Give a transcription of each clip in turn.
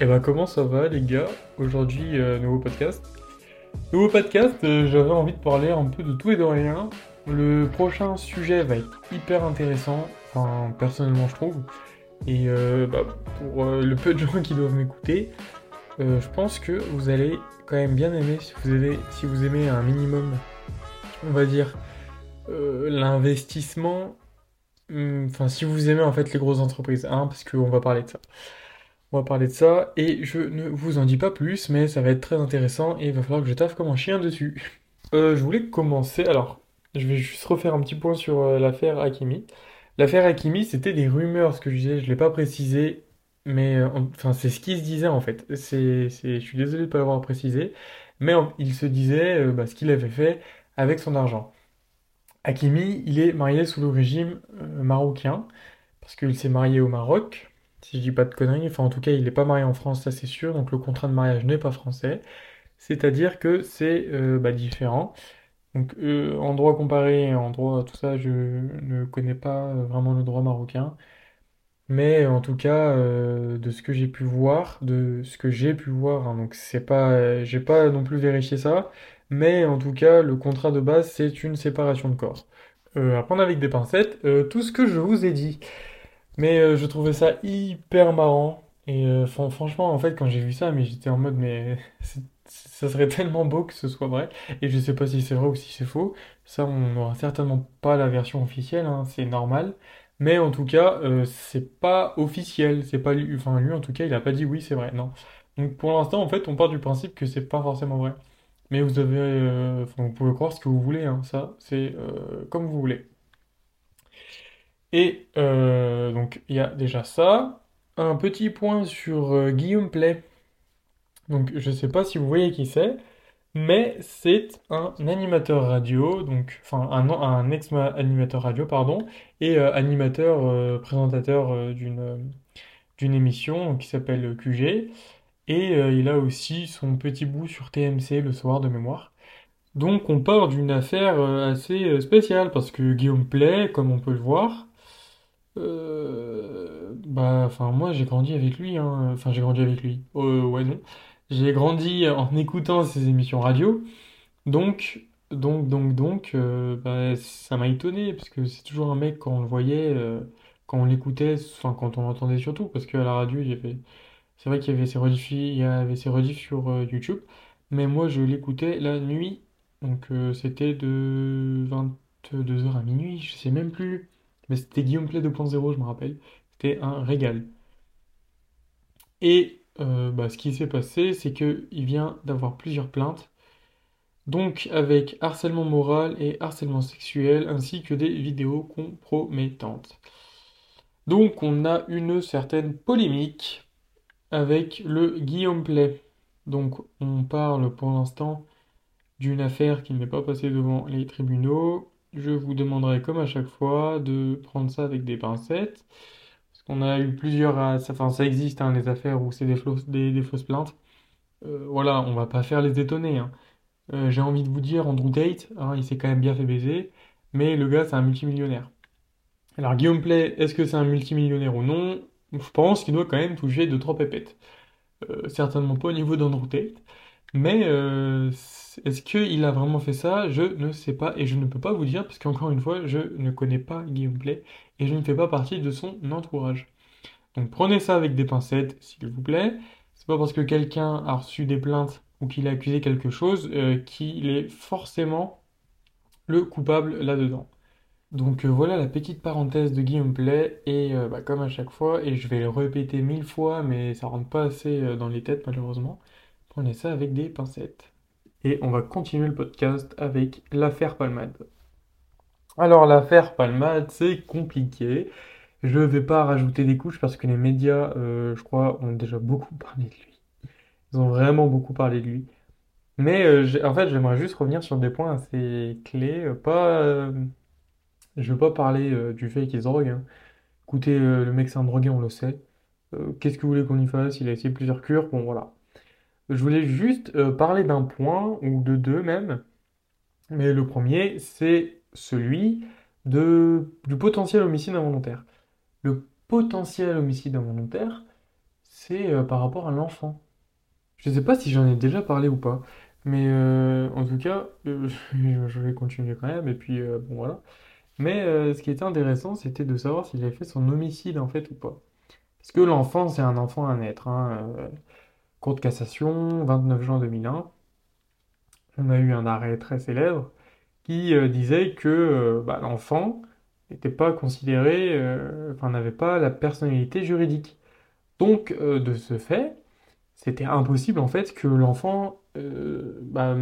Et bah comment ça va les gars? Aujourd'hui, euh, nouveau podcast. Nouveau podcast, euh, j'avais envie de parler un peu de tout et de rien. Le prochain sujet va être hyper intéressant, enfin personnellement je trouve. Et euh, bah, pour le peu de gens qui doivent m'écouter, je pense que vous allez quand même bien aimer si vous, avez, si vous aimez un minimum, on va dire, l'investissement. Hmm, enfin, si vous aimez en fait les grosses entreprises, hein, parce qu'on va parler de ça. On va parler de ça et je ne vous en dis pas plus, mais ça va être très intéressant et il va falloir que je taffe comme un chien dessus. Euh, je voulais commencer, alors je vais juste refaire un petit point sur euh, l'affaire Hakimi. L'affaire Hakimi, c'était des rumeurs, ce que je disais, je ne l'ai pas précisé, mais euh, enfin c'est ce qui se disait en fait. C'est, je suis désolé de ne pas l'avoir précisé, mais il se disait bah, ce qu'il avait fait avec son argent. Hakimi, il est marié sous le régime marocain, parce qu'il s'est marié au Maroc, si je dis pas de conneries. Enfin, en tout cas, il n'est pas marié en France, ça c'est sûr. Donc le contrat de mariage n'est pas français. C'est-à-dire que c'est euh, bah, différent. Donc euh, en droit comparé, en droit tout ça, je ne connais pas vraiment le droit marocain. Mais en tout cas, euh, de ce que j'ai pu voir, de ce que j'ai pu voir, hein, donc c'est pas, j'ai pas non plus vérifié ça, mais en tout cas, le contrat de base, c'est une séparation de corps. à prendre avec des pincettes, tout ce que je vous ai dit. Mais euh, je trouvais ça hyper marrant. Et euh, franchement, en fait, quand j'ai vu ça, mais j'étais en mode, mais ça serait tellement beau que ce soit vrai. Et je sais pas si c'est vrai ou si c'est faux. Ça, on n'aura certainement pas la version officielle, hein, c'est normal. Mais en tout cas, euh, c'est pas officiel. C'est pas lui, enfin lui en tout cas, il a pas dit oui, c'est vrai. Non. Donc pour l'instant, en fait, on part du principe que c'est pas forcément vrai. Mais vous avez, vous pouvez croire ce que vous voulez. Hein. Ça, c'est comme vous voulez. Et euh, donc il y a déjà ça. Un petit point sur euh, Guillaume Play. Donc je ne sais pas si vous voyez qui c'est, mais c'est un animateur radio, donc enfin un, ex-animateur radio, pardon, et euh, animateur présentateur d'une d'une émission qui s'appelle QG. Et il a aussi son petit bout sur TMC le soir de mémoire. Donc on part d'une affaire assez spéciale parce que Guillaume Play, comme on peut le voir, euh, bah, enfin, moi j'ai grandi avec lui, hein. Enfin, j'ai grandi avec lui. Euh, ouais, non. J'ai grandi en écoutant ses émissions radio. Donc, donc, donc, donc, euh, bah, ça m'a étonné, parce que c'est toujours un mec, quand on le voyait, quand on l'écoutait, enfin, quand on l'entendait surtout, parce qu'à la radio, il y avait. C'est vrai qu'il y avait ses rediffs, il y avait ses rediffs sur YouTube, mais moi je l'écoutais la nuit, donc c'était de 22h à minuit, je sais même plus. Mais c'était Guillaume Play 2.0, je me rappelle. C'était un régal. Et euh, bah, ce qui s'est passé, c'est qu'il vient d'avoir plusieurs plaintes. Donc avec harcèlement moral et harcèlement sexuel, ainsi que des vidéos compromettantes. Donc on a une certaine polémique avec le Guillaume Play. Donc on parle pour l'instant d'une affaire qui n'est pas passée devant les tribunaux, je vous demanderai comme à chaque fois de prendre ça avec des pincettes. Parce qu'on a eu plusieurs... Euh, enfin, ça existe, hein, les affaires où c'est des, des, fausses plaintes. Euh, voilà, on va pas faire les étonner. Hein. Euh, j'ai envie de vous dire, Andrew Tate, hein, il s'est quand même bien fait baiser, mais le gars, c'est un multimillionnaire. Alors, Guillaume Play, est-ce que c'est un multimillionnaire ou non? Je pense qu'il doit quand même toucher 2-3 pépettes. certainement pas au niveau d'Andrew Tate, mais est-ce qu'il a vraiment fait ça? Je ne sais pas et je ne peux pas vous dire parce qu'encore une fois, je ne connais pas Guillaume Play et je ne fais pas partie de son entourage. Donc prenez ça avec des pincettes, s'il vous plaît. C'est pas parce que quelqu'un a reçu des plaintes ou qu'il a accusé quelque chose euh, qu'il est forcément le coupable là-dedans. Donc euh, voilà la petite parenthèse de Guillaume Play et euh, bah, comme à chaque fois, et je vais le répéter mille fois mais ça rentre pas assez dans les têtes malheureusement, prenez ça avec des pincettes et on va continuer le podcast avec l'affaire Palmade. Alors l'affaire Palmade, c'est compliqué. Je ne vais pas rajouter des couches parce que les médias, euh, je crois, ont déjà beaucoup parlé de lui. Ils ont vraiment beaucoup parlé de lui. Mais euh, en fait, j'aimerais juste revenir sur des points assez clés. Euh, pas, je veux pas parler du fait qu'il se drogue. Hein. Écoutez, le mec c'est un drogué, on le sait. Qu'est-ce que vous voulez qu'on y fasse? Il a essayé plusieurs cures. Bon, voilà. Je voulais juste euh, parler d'un point, ou de deux même. Mais le premier, c'est celui du potentiel homicide involontaire. Le potentiel homicide involontaire, c'est euh, par rapport à l'enfant. Je sais pas si j'en ai déjà parlé ou pas, mais euh, en tout cas, je vais continuer quand même, et puis bon voilà. Mais ce qui était intéressant, c'était de savoir s'il avait fait son homicide en fait ou pas. Parce que l'enfant, c'est un enfant à naître. Hein, Cour de cassation, 29 juin 2001, on a eu un arrêt très célèbre qui euh, disait que euh, bah, l'enfant n'était pas considéré, euh, enfin n'avait pas la personnalité juridique. Donc, de ce fait, c'était impossible en fait que l'enfant, bah,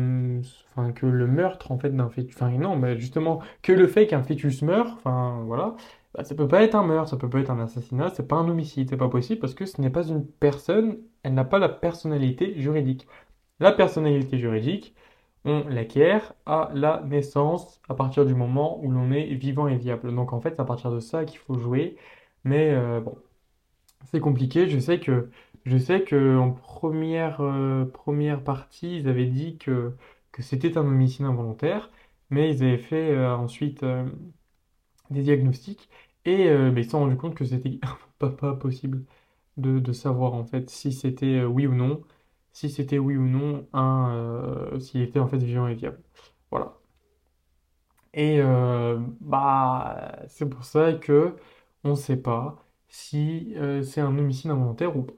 enfin que le meurtre en fait d'un fœtus, enfin non, mais justement que le fait qu'un fœtus meure, enfin voilà, bah, ça peut pas être un meurtre, ça peut pas être un assassinat, c'est pas un homicide, c'est pas possible parce que ce n'est pas une personne, elle n'a pas la personnalité juridique. La personnalité juridique, on l'acquiert à la naissance, à partir du moment où l'on est vivant et viable. Donc en fait, c'est à partir de ça qu'il faut jouer, mais euh, bon. C'est compliqué. Je sais que, je sais que en première, euh, première partie, ils avaient dit que, que c'était un homicide involontaire, mais ils avaient fait euh, ensuite des diagnostics et euh, ils se sont rendus compte que c'était pas, pas possible de, de savoir en fait si c'était euh, oui ou non, si c'était oui ou non euh, s'il était en fait vivant et viable. Voilà. Et bah c'est pour ça que on ne sait pas si c'est un homicide involontaire ou pas.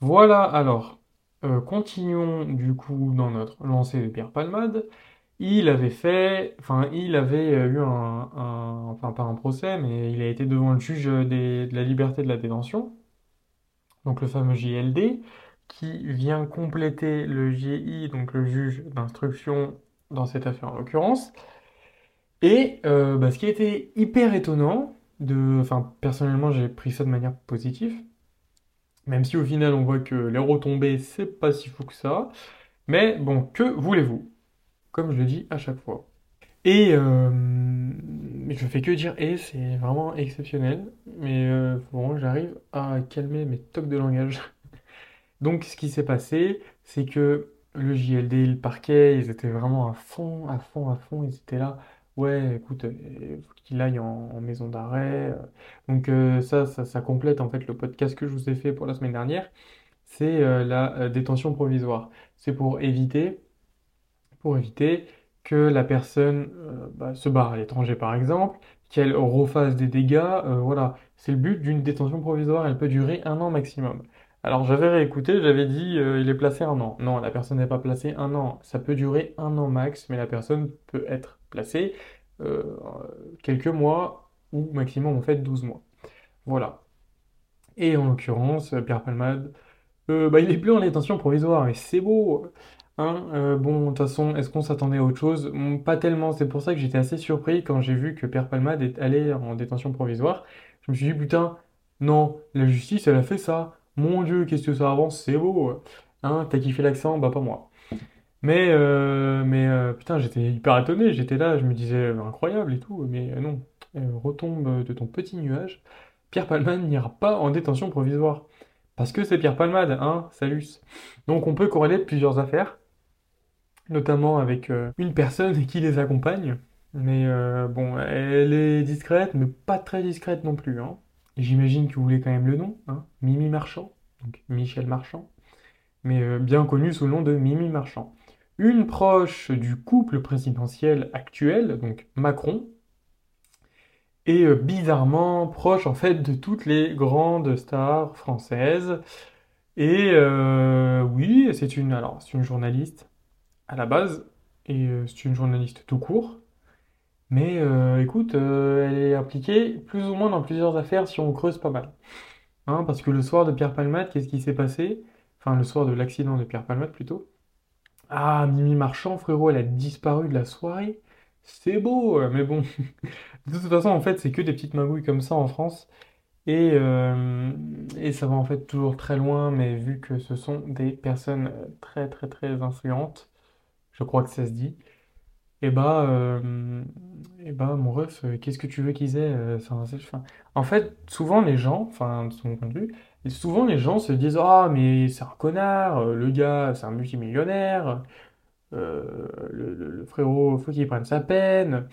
Voilà, alors, continuons du coup dans notre lancée de Pierre Palmade. Il avait fait, enfin, il avait euh, eu un, un- enfin, pas un procès, mais il a été devant le juge des- de la liberté de la détention, donc le fameux JLD, qui vient compléter le GI, donc le juge d'instruction dans cette affaire en l'occurrence. Et euh, bah, ce qui a été hyper étonnant, de, enfin, personnellement, j'ai pris ça de manière positive, même si au final, on voit que les retombées, c'est pas si fou que ça. Mais bon, que voulez-vous? Comme je le dis à chaque fois. Et euh, je fais que dire et, c'est vraiment exceptionnel. Mais euh, j'arrive à calmer mes tocs de langage. Donc, ce qui s'est passé, c'est que le JLD, le parquet, ils étaient vraiment à fond, à fond, à fond. Ils étaient là. Ouais, écoute, il faut qu'il aille en, maison d'arrêt. Donc, euh, ça, ça, complète en fait le podcast que je vous ai fait pour la semaine dernière. C'est euh, la euh, détention provisoire. C'est pour éviter pour éviter que la personne euh, bah, se barre à l'étranger, par exemple, qu'elle refasse des dégâts. euh, voilà, c'est le but d'une détention provisoire. Elle peut durer un an maximum. Alors j'avais réécouté, j'avais dit euh, il est placé un an. Non, la personne n'est pas placée un an. Ça peut durer un an max, mais la personne peut être placée quelques mois ou maximum en fait 12 mois. Voilà. Et en l'occurrence, Pierre Palmade, bah, il est plus en détention provisoire, mais c'est beau. Hein, euh, bon, de toute façon, est-ce qu'on s'attendait à autre chose? Pas tellement. C'est pour ça que j'étais assez surpris quand j'ai vu que Pierre Palmade est allé en détention provisoire. Je me suis dit, putain, non, la justice, elle a fait ça. Mon Dieu, qu'est-ce que ça avance? C'est beau. Hein, t'as kiffé l'accent? Bah, pas moi. Mais, euh, mais euh, putain, j'étais hyper étonné. J'étais là, je me disais, incroyable et tout. Mais non, retombe de ton petit nuage. Pierre Palmade n'ira pas en détention provisoire. Parce que c'est Pierre Palmade, hein, salut. Donc on peut corréler plusieurs affaires, notamment avec euh, une personne qui les accompagne. Mais euh, bon, elle est discrète, mais pas très discrète non plus, hein. J'imagine que vous voulez quand même le nom, hein, Mimi Marchand, donc Michel Marchand, mais euh, bien connu sous le nom de Mimi Marchand. Une proche du couple présidentiel actuel, donc Macron, et bizarrement proche en fait de toutes les grandes stars françaises. Et oui, c'est une, alors, c'est une journaliste à la base, et euh, c'est une journaliste tout court. Mais euh, écoute, euh, elle est impliquée plus ou moins dans plusieurs affaires si on creuse pas mal. Hein, parce que le soir de Pierre Palmade, qu'est-ce qui s'est passé? Enfin, le soir de l'accident de Pierre Palmade plutôt. Ah, Mimi Marchand, frérot, elle a disparu de la soirée? C'est beau, mais bon. De toute façon, en fait, c'est que des petites magouilles comme ça en France. Et, ça va en fait toujours très loin, mais vu que ce sont des personnes très très très influentes, je crois que ça se dit, et bah, et bah mon ref, euh, qu'est-ce que tu veux qu'ils aient? euh, en fait, souvent les gens, enfin, de son point de vue, et souvent les gens se disent, Ah, mais c'est un connard, euh, le gars, c'est un multimillionnaire, le, le- le frérot, faut qu'il prenne sa peine.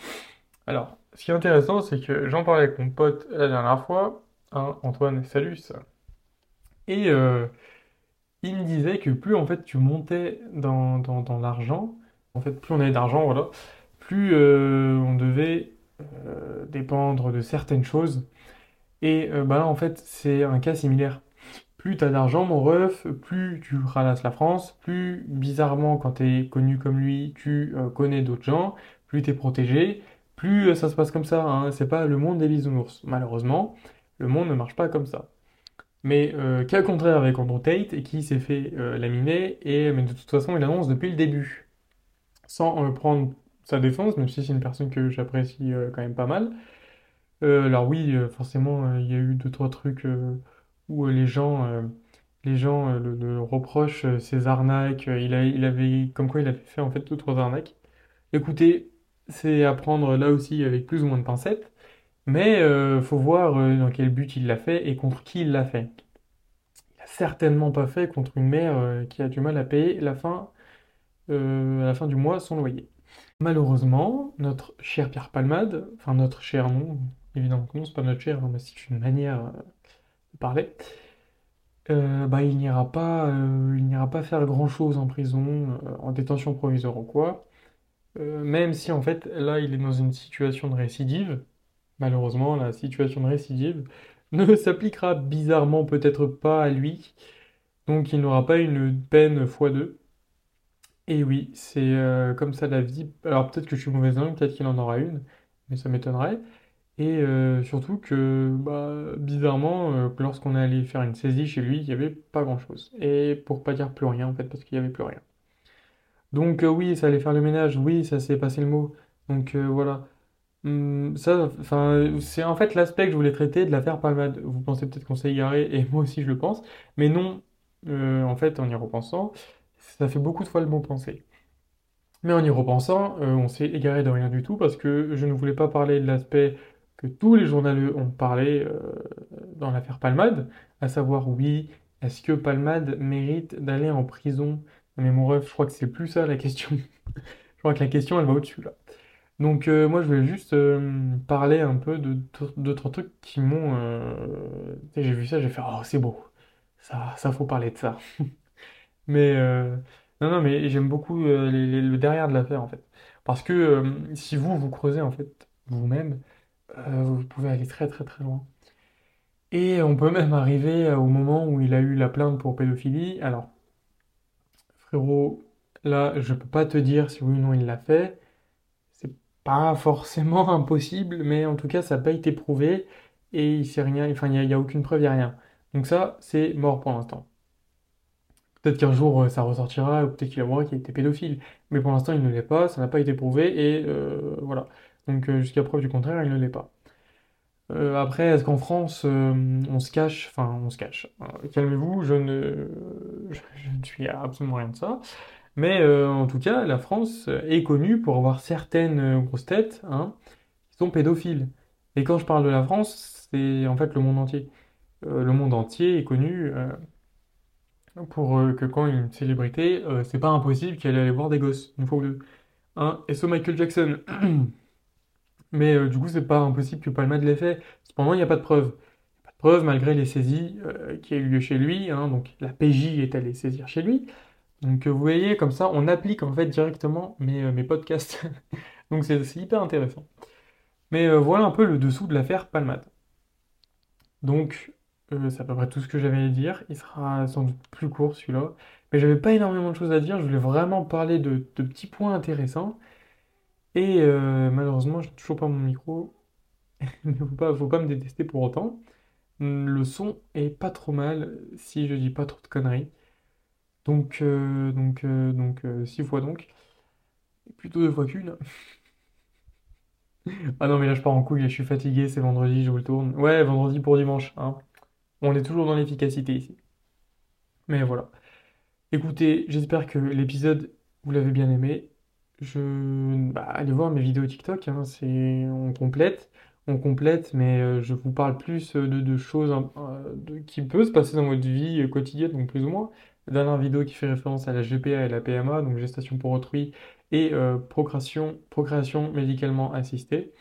Alors, ce qui est intéressant, c'est que j'en parlais avec mon pote la dernière fois, hein, Antoine, salut, ça. Et il me disait que plus en fait tu montais dans, dans, dans l'argent, en fait plus on avait d'argent, voilà, plus euh, on devait euh, dépendre de certaines choses. Et euh, bah là en fait c'est un cas similaire. Plus t'as d'argent, mon ref, plus tu ralasses la France, plus bizarrement quand t'es connu comme lui, tu euh, connais d'autres gens, plus t'es protégé, plus ça se passe comme ça. hein. C'est pas le monde des bisounours. Malheureusement, le monde ne marche pas comme ça. Mais euh, cas contraire avec Andrew Tate, qui s'est fait euh, laminer, et mais de toute façon il annonce depuis le début, sans euh, prendre sa défense, même si c'est une personne que j'apprécie euh, quand même pas mal. Euh, alors oui, forcément, il y a eu deux, trois trucs où les gens, les gens le, reprochent ses arnaques. Il a, il avait, comme quoi il avait fait en fait deux, trois arnaques. Écoutez, c'est à prendre là aussi avec plus ou moins de pincettes, mais euh, faut voir euh, dans quel but il l'a fait et contre qui il l'a fait. Il a certainement pas fait contre une mère euh, qui a du mal à payer la fin, à la fin du mois son loyer. Malheureusement, notre cher Pierre Palmade, enfin notre cher non, évidemment que non, c'est pas notre cher, hein, mais c'est une manière de parler, bah, il n'ira pas, il n'ira pas faire grand-chose en prison, en détention provisoire ou quoi, même si en fait là il est dans une situation de récidive. Malheureusement, la situation de récidive ne s'appliquera bizarrement peut-être pas à lui, donc il n'aura pas une peine fois deux. Et oui, c'est euh, comme ça la vie. Alors peut-être que je suis mauvaise langue, peut-être qu'il en aura une, mais ça m'étonnerait. Et euh, surtout que, bah, bizarrement, euh, lorsqu'on est allé faire une saisie chez lui, il n'y avait pas grand-chose. Et pour pas dire plus rien, en fait, parce qu'il n'y avait plus rien. Donc oui, ça allait faire le ménage, oui, ça s'est passé le mot. Donc voilà. Hum, ça, enfin, c'est en fait l'aspect que je voulais traiter de l'affaire Palmade. Vous pensez peut-être qu'on s'est égaré, et moi aussi je le pense. Mais non, euh, en fait, en y repensant, ça fait beaucoup de fois le bon penser. Mais en y repensant, euh, on s'est égaré de rien du tout parce que je ne voulais pas parler de l'aspect que tous les journalistes ont parlé euh, dans l'affaire Palmade, à savoir oui, est-ce que Palmade mérite d'aller en prison? Mais mon ref, je crois que c'est plus ça la question. Je crois que la question, elle va au-dessus là. Donc euh, moi, je voulais juste euh, parler un peu trois trucs qui m'ont... euh, j'ai vu ça, j'ai fait, oh, c'est beau. Ça, ça faut parler de ça. Mais non, non, mais j'aime beaucoup le derrière de l'affaire en fait. Parce que si vous, vous creusez en fait vous-même, vous pouvez aller très très très loin. Et on peut même arriver au moment où il a eu la plainte pour pédophilie. Alors, frérot, là, je peux pas te dire si oui ou non il l'a fait. Pas forcément impossible, mais en tout cas, ça n'a pas été prouvé et il rien, il n'y a, aucune preuve, il n'y a rien. Donc ça, c'est mort pour l'instant. Peut-être qu'un jour euh, ça ressortira, ou peut-être qu'il avouera qu'il était pédophile. Mais pour l'instant, il ne l'est pas, ça n'a pas été prouvé, et euh, voilà. Donc euh, jusqu'à preuve du contraire, il ne l'est pas. Après, est-ce qu'en France, on se cache, enfin, on se cache. Euh, calmez-vous, je ne, je ne suis absolument rien de ça. Mais euh, en tout cas, la France est connue pour avoir certaines euh, grosses têtes, hein, qui sont pédophiles. Et quand je parle de la France, c'est en fait le monde entier. Euh, le monde entier est connu. euh, pour euh, que quand une célébrité, euh, c'est pas impossible qu'elle aille voir des gosses, une fois ou deux. Hein, et ce Michael Jackson. Mais euh, du coup, c'est pas impossible que Palma l'ait fait. Cependant, il n'y a pas de preuve. Pas de preuve malgré les saisies euh, qui a eu lieu chez lui. hein, donc la PJ est allée saisir chez lui. Donc euh, vous voyez, comme ça, on applique en fait directement mes, euh, podcasts. Donc c'est hyper intéressant. Mais euh, voilà un peu le dessous de l'affaire Palmade. Donc, c'est à peu près tout ce que j'avais à dire. Il sera sans doute plus court celui-là. Mais j'avais pas énormément de choses à dire. Je voulais vraiment parler de, petits points intéressants. Et malheureusement, j'ai toujours pas mon micro. Mais faut pas, faut pas me détester pour autant. Le son est pas trop mal si je dis pas trop de conneries. Donc, euh, donc, euh, donc, euh, six fois donc. Plutôt deux fois qu'une. Ah non, mais là je pars en couille, je suis fatigué, c'est vendredi, je vous le tourne. Ouais, vendredi pour dimanche, hein. On est toujours dans l'efficacité ici. Mais voilà. Écoutez, j'espère que l'épisode, vous l'avez bien aimé. Je... Bah, allez voir mes vidéos TikTok, hein, c'est... On complète, on complète, mais euh, je vous parle plus de, choses hein, qui peuvent se passer dans votre vie quotidienne, donc plus ou moins. Dernière vidéo qui fait référence à la GPA et la PMA, donc gestation pour autrui, et euh, procréation, médicalement assistée.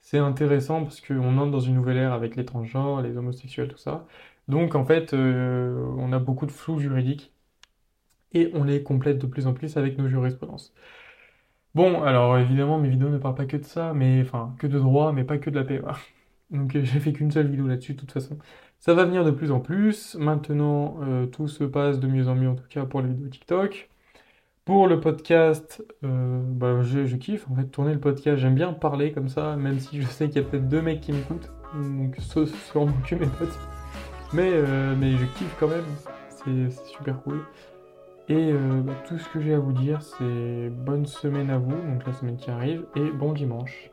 C'est intéressant parce qu'on entre dans une nouvelle ère avec les transgenres, les homosexuels, tout ça. Donc en fait, euh, on a beaucoup de flou juridique et on les complète de plus en plus avec nos jurisprudences. Bon, alors évidemment, mes vidéos ne parlent pas que de ça, mais enfin, que de droit, mais pas que de la PMA. Donc euh, j'ai fait qu'une seule vidéo là-dessus, de toute façon. Ça va venir de plus en plus. Maintenant, euh, tout se passe de mieux en mieux, en tout cas pour les vidéos TikTok. Pour le podcast, euh, bah, je, kiffe en fait tourner le podcast. J'aime bien parler comme ça, même si je sais qu'il y a peut-être deux mecs qui m'écoutent, donc sûrement que mes potes. Mais, euh, mais je kiffe quand même, c'est super cool. Et bah, tout ce que j'ai à vous dire, c'est bonne semaine à vous, donc la semaine qui arrive, et bon dimanche.